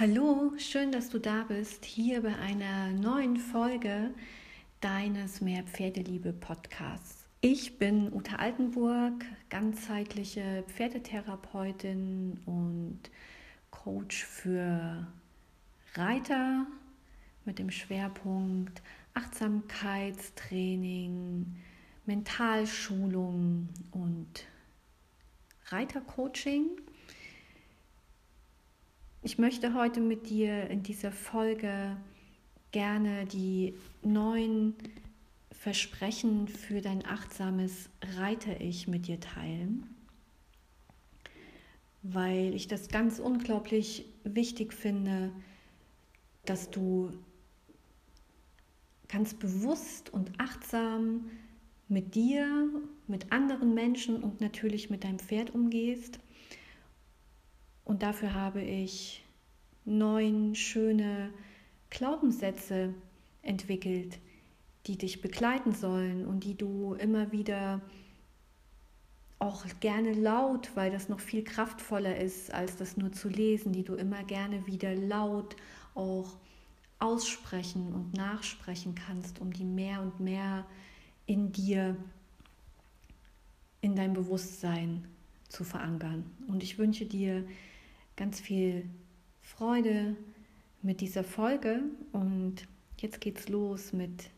Hallo, schön, dass du da bist, hier bei einer neuen Folge deines Mehr Pferdeliebe Podcasts. Ich bin Ute Altenburg, ganzheitliche Pferdetherapeutin und Coach für Reiter mit dem Schwerpunkt Achtsamkeitstraining, Mentalschulung und Reitercoaching. Ich möchte heute mit dir in dieser Folge gerne die neuen Versprechen für dein achtsames Reiter-Ich mit dir teilen, weil ich das ganz unglaublich wichtig finde, dass du ganz bewusst und achtsam mit dir, mit anderen Menschen und natürlich mit deinem Pferd umgehst und dafür habe ich neun schöne Glaubenssätze entwickelt, die dich begleiten sollen und die du immer wieder auch gerne laut, weil das noch viel kraftvoller ist, als das nur zu lesen, die du immer gerne wieder laut auch aussprechen und nachsprechen kannst, um die mehr und mehr in dir, in dein Bewusstsein zu verankern. Und ich wünsche dir ganz viel Freude mit dieser Folge und jetzt geht's los mit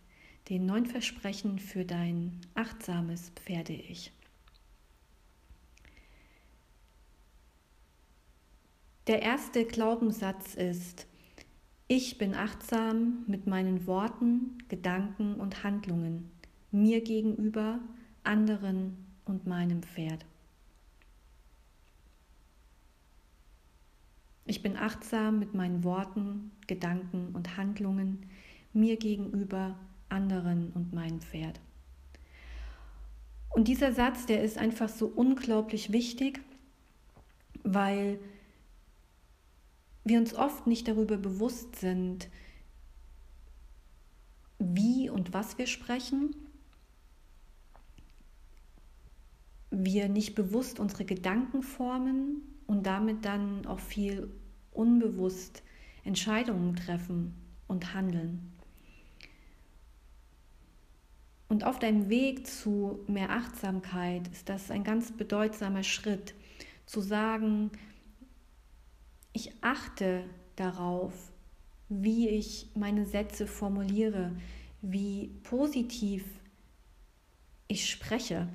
den neun Versprechen für dein achtsames Pferde-Ich. Der erste Glaubenssatz ist, ich bin achtsam mit meinen Worten, Gedanken und Handlungen, mir gegenüber, anderen und meinem Pferd. Ich bin achtsam mit meinen Worten, Gedanken und Handlungen mir gegenüber, anderen und meinem Pferd. Und dieser Satz, der ist einfach so unglaublich wichtig, weil wir uns oft nicht darüber bewusst sind, wie und was wir sprechen. Wir nicht bewusst unsere Gedanken formen und damit dann auch viel unbewusst Entscheidungen treffen und handeln. Und auf deinem Weg zu mehr Achtsamkeit ist das ein ganz bedeutsamer Schritt, zu sagen, ich achte darauf, wie ich meine Sätze formuliere, wie positiv ich spreche,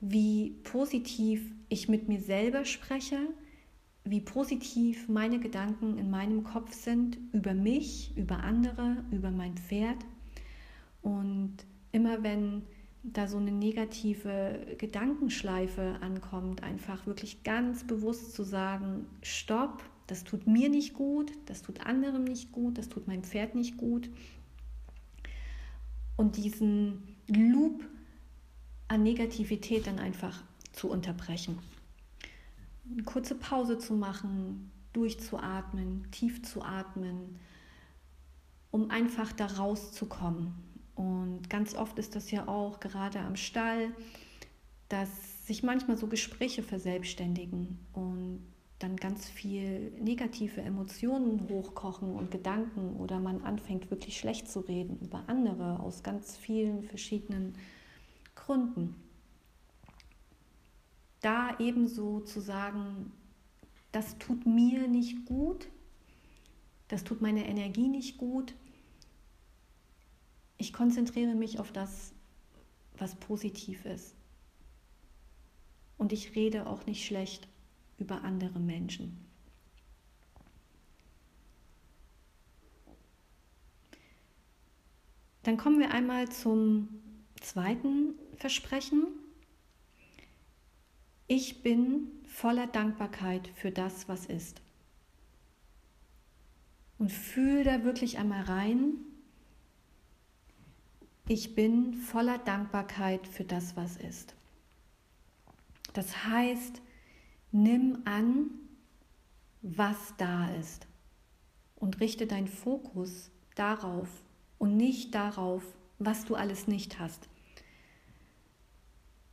wie positiv ich mit mir selber spreche, wie positiv meine Gedanken in meinem Kopf sind über mich, über andere, über mein Pferd. Und immer wenn da so eine negative Gedankenschleife ankommt, einfach wirklich ganz bewusst zu sagen, stopp, das tut mir nicht gut, das tut anderem nicht gut, das tut meinem Pferd nicht gut. Und diesen Loop an Negativität dann einfach zu unterbrechen eine kurze Pause zu machen, durchzuatmen, tief zu atmen, um einfach da rauszukommen. Und ganz oft ist das ja auch gerade am Stall, dass sich manchmal so Gespräche verselbstständigen und dann ganz viel negative Emotionen hochkochen und Gedanken oder man anfängt wirklich schlecht zu reden über andere aus ganz vielen verschiedenen Gründen da ebenso zu sagen, das tut mir nicht gut, das tut meiner Energie nicht gut. Ich konzentriere mich auf das, was positiv ist. Und ich rede auch nicht schlecht über andere Menschen. Dann kommen wir einmal zum zweiten Versprechen. Ich bin voller Dankbarkeit für das, was ist. Und fühl da wirklich einmal rein. Ich bin voller Dankbarkeit für das, was ist. Das heißt, nimm an, was da ist und richte deinen Fokus darauf und nicht darauf, was du alles nicht hast.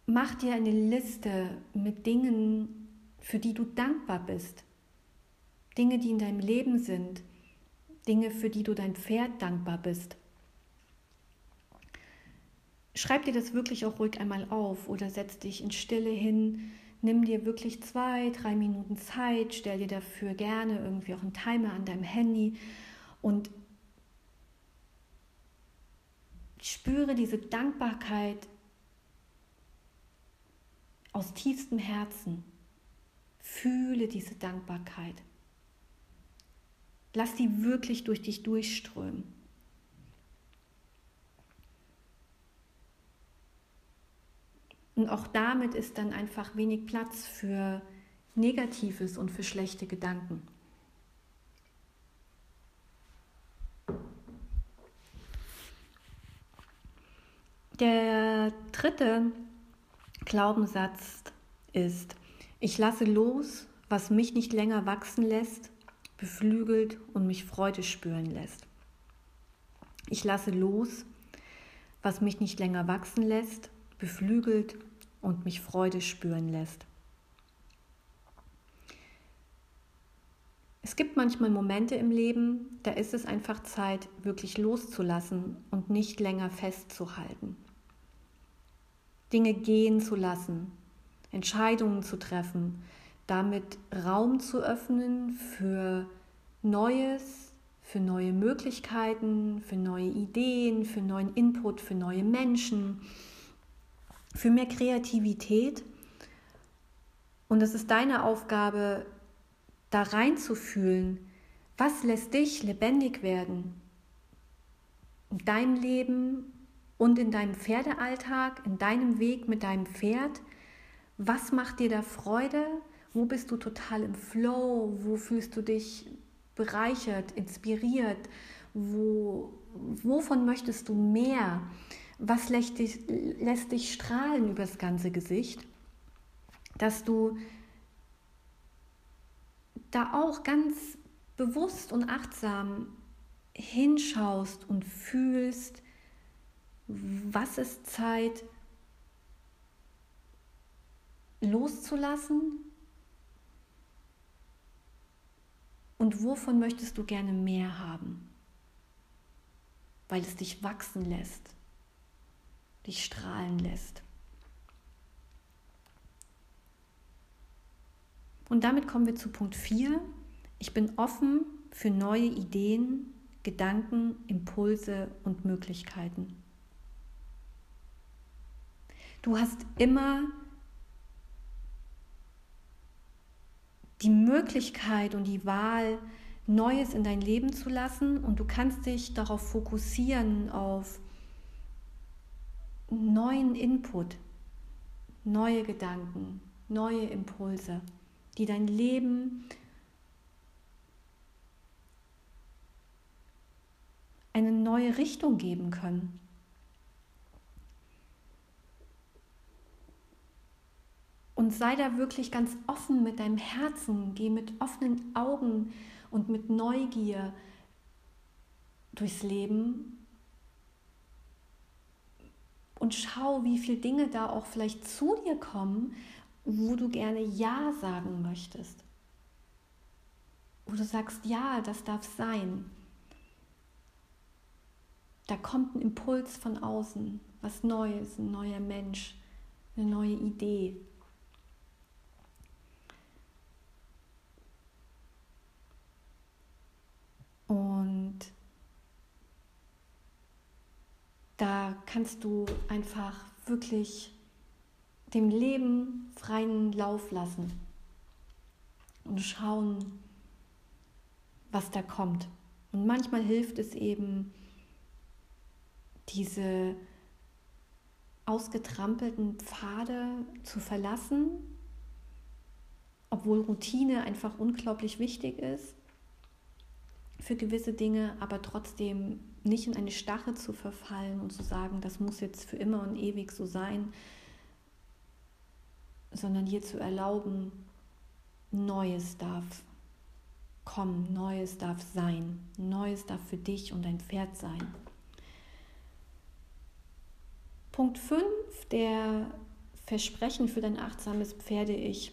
Mach dir eine Liste mit Dingen, für die du dankbar bist. Dinge, die in deinem Leben sind, Dinge, für die du dein Pferd dankbar bist. Schreib dir das wirklich auch ruhig einmal auf oder setz dich in Stille hin. Nimm dir wirklich zwei, drei Minuten Zeit, stell dir dafür gerne irgendwie auch einen Timer an deinem Handy und spüre diese Dankbarkeit aus tiefstem Herzen. Fühle diese Dankbarkeit. Lass die wirklich durch dich durchströmen. Und auch damit ist dann einfach wenig Platz für Negatives und für schlechte Gedanken. Der dritte Glaubenssatz ist, ich lasse los, was mich nicht länger wachsen lässt, beflügelt und mich Freude spüren lässt. Ich lasse los, was mich nicht länger wachsen lässt, beflügelt und mich Freude spüren lässt. Es gibt manchmal Momente im Leben, da ist es einfach Zeit, wirklich loszulassen und nicht länger festzuhalten. Dinge gehen zu lassen, Entscheidungen zu treffen, damit Raum zu öffnen für Neues, für neue Möglichkeiten, für neue Ideen, für neuen Input, für neue Menschen, für mehr Kreativität. Und es ist deine Aufgabe, da reinzufühlen, was lässt dich lebendig werden in deinem Leben und in deinem Pferdealltag, in deinem Weg mit deinem Pferd. Was macht dir da Freude? Wo bist du total im Flow? Wo fühlst du dich bereichert, inspiriert? Wo, wovon möchtest du mehr? Was lässt dich, lässt dich strahlen über das ganze Gesicht? Dass du da auch ganz bewusst und achtsam hinschaust und fühlst, was ist Zeit loszulassen und wovon möchtest du gerne mehr haben, weil es dich wachsen lässt, dich strahlen lässt. Und damit kommen wir zu Punkt 4. Ich bin offen für neue Ideen, Gedanken, Impulse und Möglichkeiten. Du hast immer die Möglichkeit und die Wahl, Neues in dein Leben zu lassen und du kannst dich darauf fokussieren, auf neuen Input, neue Gedanken, neue Impulse, die dein Leben eine neue Richtung geben können. Und sei da wirklich ganz offen mit deinem Herzen, geh mit offenen Augen und mit Neugier durchs Leben und schau, wie viele Dinge da auch vielleicht zu dir kommen, wo du gerne Ja sagen möchtest. Wo du sagst, ja, das darf sein. Da kommt ein Impuls von außen, was Neues, ein neuer Mensch, eine neue Idee. Und da kannst du einfach wirklich dem Leben freien Lauf lassen und schauen, was da kommt. Und manchmal hilft es eben, diese ausgetrampelten Pfade zu verlassen, obwohl Routine einfach unglaublich wichtig ist für gewisse Dinge, aber trotzdem nicht in eine Stache zu verfallen und zu sagen, das muss jetzt für immer und ewig so sein, sondern dir zu erlauben, Neues darf kommen, Neues darf sein, Neues darf für dich und dein Pferd sein. Punkt 5, der Versprechen für dein achtsames Pferde-Ich,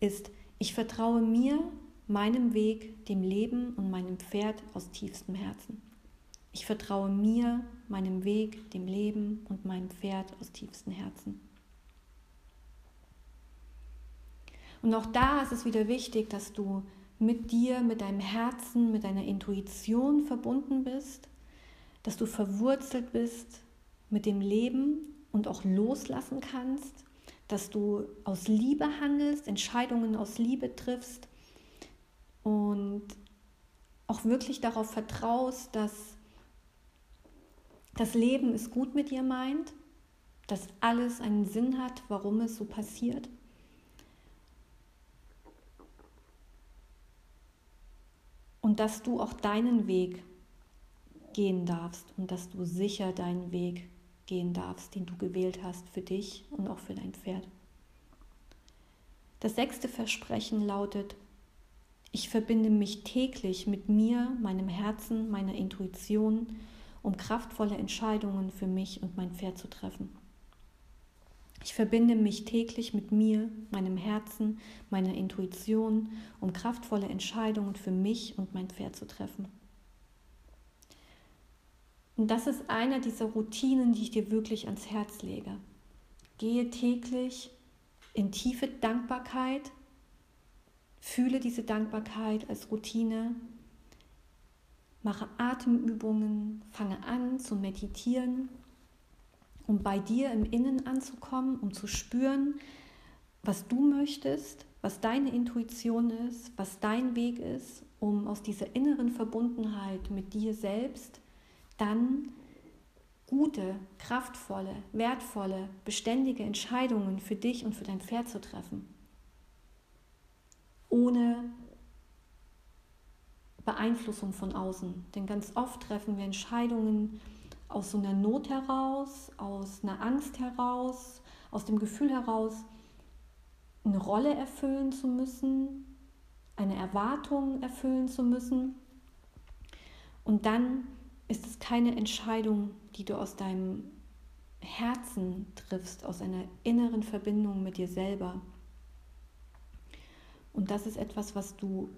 ist, ich vertraue mir meinem Weg, dem Leben und meinem Pferd aus tiefstem Herzen. Ich vertraue mir, meinem Weg, dem Leben und meinem Pferd aus tiefstem Herzen. Und auch da ist es wieder wichtig, dass du mit dir, mit deinem Herzen, mit deiner Intuition verbunden bist, dass du verwurzelt bist mit dem Leben und auch loslassen kannst, dass du aus Liebe handelst, Entscheidungen aus Liebe triffst und auch wirklich darauf vertraust, dass das Leben es gut mit dir meint, dass alles einen Sinn hat, warum es so passiert. Und dass du auch deinen Weg gehen darfst und dass du sicher deinen Weg gehen darfst, den du gewählt hast für dich und auch für dein Pferd. Das sechste Versprechen lautet, ich verbinde mich täglich mit mir, meinem Herzen, meiner Intuition, um kraftvolle Entscheidungen für mich und mein Pferd zu treffen. Ich verbinde mich täglich mit mir, meinem Herzen, meiner Intuition, um kraftvolle Entscheidungen für mich und mein Pferd zu treffen. Und das ist einer dieser Routinen, die ich dir wirklich ans Herz lege. Gehe täglich in tiefe Dankbarkeit Fühle diese Dankbarkeit als Routine. Mache Atemübungen, fange an zu meditieren, um bei dir im Innen anzukommen, um zu spüren, was du möchtest, was deine Intuition ist, was dein Weg ist, um aus dieser inneren Verbundenheit mit dir selbst dann gute, kraftvolle, wertvolle, beständige Entscheidungen für dich und für dein Pferd zu treffen ohne Beeinflussung von außen. Denn ganz oft treffen wir Entscheidungen aus so einer Not heraus, aus einer Angst heraus, aus dem Gefühl heraus, eine Rolle erfüllen zu müssen, eine Erwartung erfüllen zu müssen. Und dann ist es keine Entscheidung, die du aus deinem Herzen triffst, aus einer inneren Verbindung mit dir selber. Und das ist etwas, was du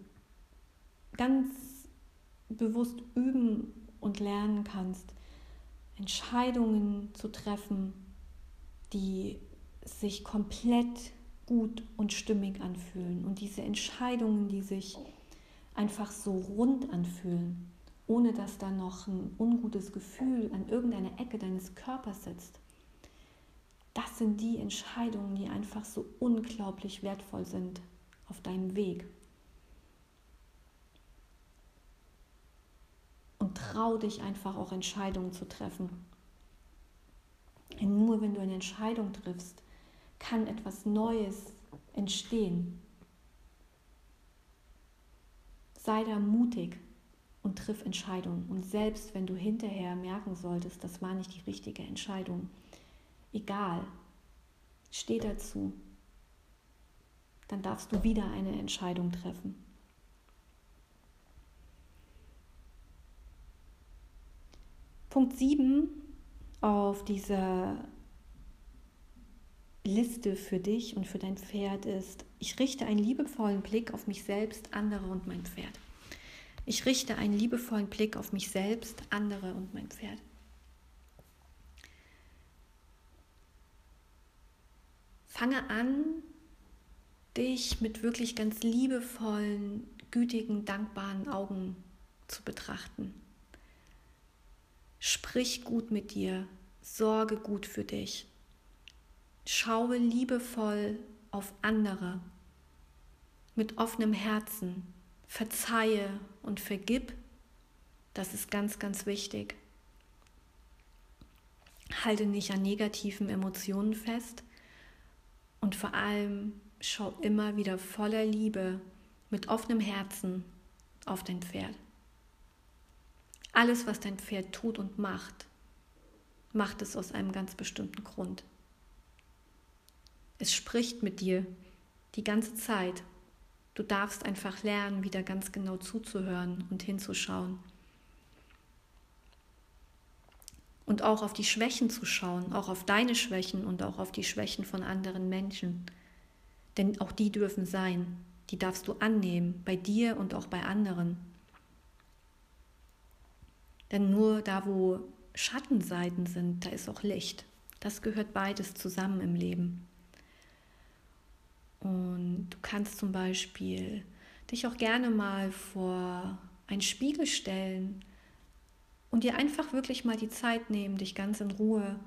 ganz bewusst üben und lernen kannst, Entscheidungen zu treffen, die sich komplett gut und stimmig anfühlen. Und diese Entscheidungen, die sich einfach so rund anfühlen, ohne dass da noch ein ungutes Gefühl an irgendeiner Ecke deines Körpers sitzt. Das sind die Entscheidungen, die einfach so unglaublich wertvoll sind auf deinem Weg. Und trau dich einfach auch Entscheidungen zu treffen. Denn nur wenn du eine Entscheidung triffst, kann etwas Neues entstehen. Sei da mutig und triff Entscheidungen. Und selbst wenn du hinterher merken solltest, das war nicht die richtige Entscheidung, egal, steh dazu dann darfst du wieder eine Entscheidung treffen. Punkt 7 auf dieser Liste für dich und für dein Pferd ist, ich richte einen liebevollen Blick auf mich selbst, andere und mein Pferd. Ich richte einen liebevollen Blick auf mich selbst, andere und mein Pferd. Fange an, dich mit wirklich ganz liebevollen, gütigen, dankbaren Augen zu betrachten. Sprich gut mit dir, sorge gut für dich. Schaue liebevoll auf andere mit offenem Herzen. Verzeihe und vergib. Das ist ganz, ganz wichtig. Halte nicht an negativen Emotionen fest und vor allem schau immer wieder voller Liebe mit offenem Herzen auf dein Pferd. Alles, was dein Pferd tut und macht, macht es aus einem ganz bestimmten Grund. Es spricht mit dir die ganze Zeit. Du darfst einfach lernen, wieder ganz genau zuzuhören und hinzuschauen. Und auch auf die Schwächen zu schauen, auch auf deine Schwächen und auch auf die Schwächen von anderen Menschen denn auch die dürfen sein. Die darfst du annehmen, bei dir und auch bei anderen. Denn nur da, wo Schattenseiten sind, da ist auch Licht. Das gehört beides zusammen im Leben. Und du kannst zum Beispiel dich auch gerne mal vor einen Spiegel stellen und dir einfach wirklich mal die Zeit nehmen, dich ganz in Ruhe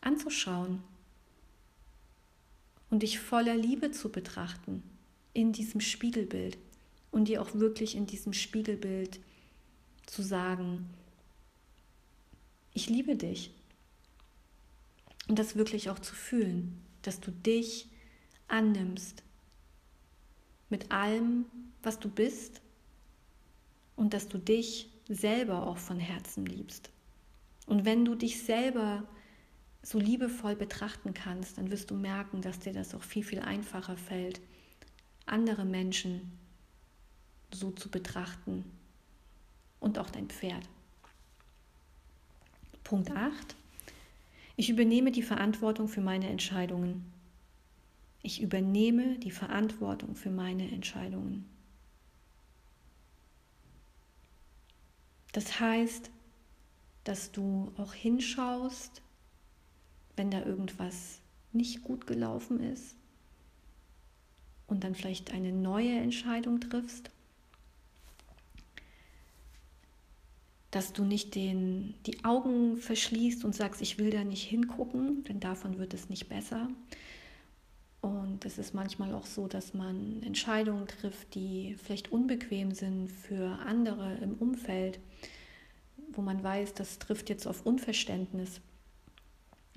anzuschauen und dich voller Liebe zu betrachten in diesem Spiegelbild und dir auch wirklich in diesem Spiegelbild zu sagen, ich liebe dich. Und das wirklich auch zu fühlen, dass du dich annimmst mit allem, was du bist und dass du dich selber auch von Herzen liebst. Und wenn du dich selber so liebevoll betrachten kannst, dann wirst du merken, dass dir das auch viel, viel einfacher fällt, andere Menschen so zu betrachten und auch dein Pferd. Punkt 8. Ich übernehme die Verantwortung für meine Entscheidungen. Ich übernehme die Verantwortung für meine Entscheidungen. Das heißt, dass du auch hinschaust, wenn da irgendwas nicht gut gelaufen ist und dann vielleicht eine neue Entscheidung triffst, dass du nicht den, die Augen verschließt und sagst, ich will da nicht hingucken, denn davon wird es nicht besser. Und es ist manchmal auch so, dass man Entscheidungen trifft, die vielleicht unbequem sind für andere im Umfeld, wo man weiß, das trifft jetzt auf Unverständnis.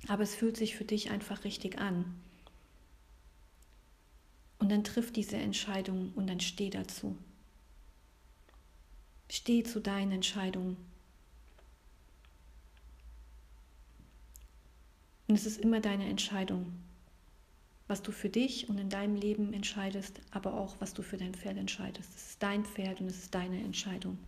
Aber es fühlt sich für dich einfach richtig an. Und dann triff diese Entscheidung und dann steh dazu. Steh zu deinen Entscheidungen. Und es ist immer deine Entscheidung, was du für dich und in deinem Leben entscheidest, aber auch was du für dein Pferd entscheidest. Es ist dein Pferd und es ist deine Entscheidung.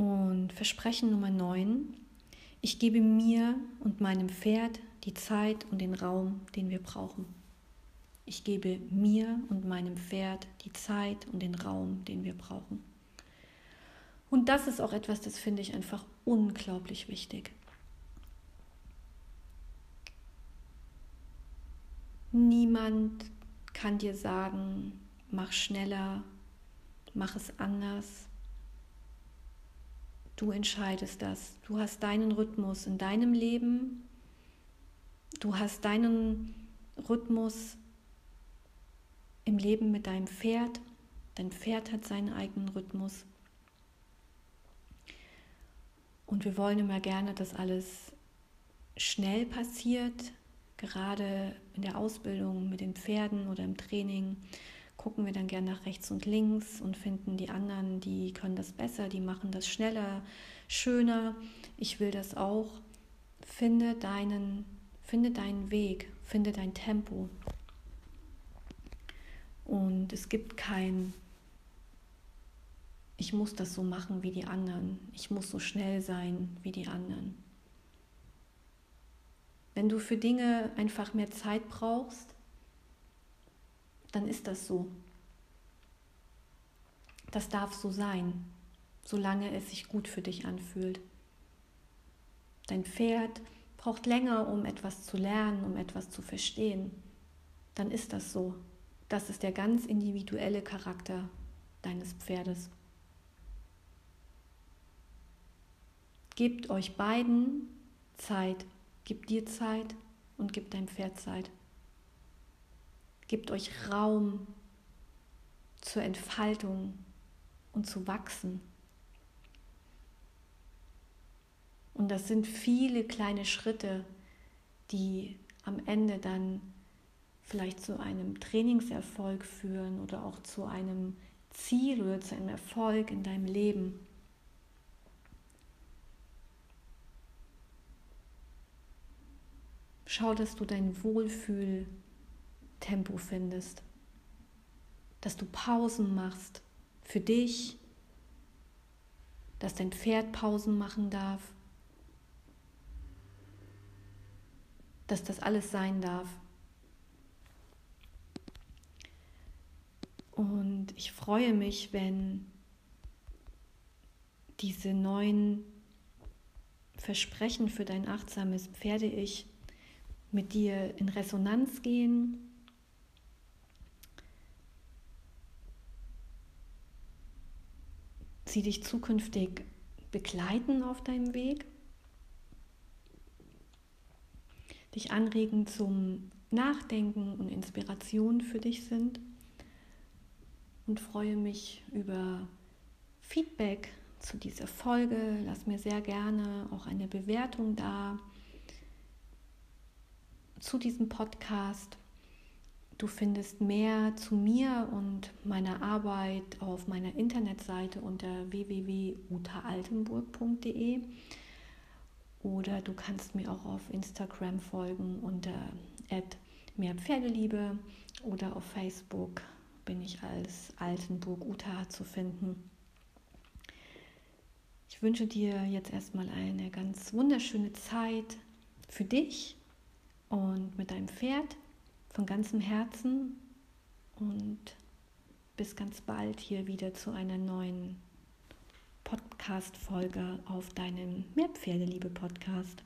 Und Versprechen Nummer 9. Ich gebe mir und meinem Pferd die Zeit und den Raum, den wir brauchen. Ich gebe mir und meinem Pferd die Zeit und den Raum, den wir brauchen. Und das ist auch etwas, das finde ich einfach unglaublich wichtig. Niemand kann dir sagen, mach schneller, mach es anders. Du entscheidest das. Du hast deinen Rhythmus in deinem Leben. Du hast deinen Rhythmus im Leben mit deinem Pferd. Dein Pferd hat seinen eigenen Rhythmus. Und wir wollen immer gerne, dass alles schnell passiert, gerade in der Ausbildung mit den Pferden oder im Training gucken wir dann gerne nach rechts und links und finden die anderen, die können das besser, die machen das schneller, schöner. Ich will das auch. Finde deinen, finde deinen Weg, finde dein Tempo. Und es gibt kein, ich muss das so machen wie die anderen, ich muss so schnell sein wie die anderen. Wenn du für Dinge einfach mehr Zeit brauchst, dann ist das so. Das darf so sein, solange es sich gut für dich anfühlt. Dein Pferd braucht länger, um etwas zu lernen, um etwas zu verstehen. Dann ist das so. Das ist der ganz individuelle Charakter deines Pferdes. Gebt euch beiden Zeit. Gib dir Zeit und gib deinem Pferd Zeit. Gebt euch Raum zur Entfaltung und zu wachsen. Und das sind viele kleine Schritte, die am Ende dann vielleicht zu einem Trainingserfolg führen oder auch zu einem Ziel oder zu einem Erfolg in deinem Leben. Schau, dass du dein Wohlfühl Tempo findest, dass du Pausen machst für dich, dass dein Pferd Pausen machen darf, dass das alles sein darf. Und ich freue mich, wenn diese neuen Versprechen für dein achtsames Pferde-Ich mit dir in Resonanz gehen. Sie dich zukünftig begleiten auf deinem Weg, dich anregen zum Nachdenken und Inspiration für dich sind und freue mich über Feedback zu dieser Folge. Lass mir sehr gerne auch eine Bewertung da zu diesem Podcast. Du findest mehr zu mir und meiner Arbeit auf meiner Internetseite unter www.utaaltenburg.de oder du kannst mir auch auf Instagram folgen unter @mehrpferdeliebe oder auf Facebook bin ich als Altenburg Uta zu finden. Ich wünsche dir jetzt erstmal eine ganz wunderschöne Zeit für dich und mit deinem Pferd von ganzem Herzen und bis ganz bald hier wieder zu einer neuen Podcast-Folge auf deinem Mehrpferdeliebe-Podcast.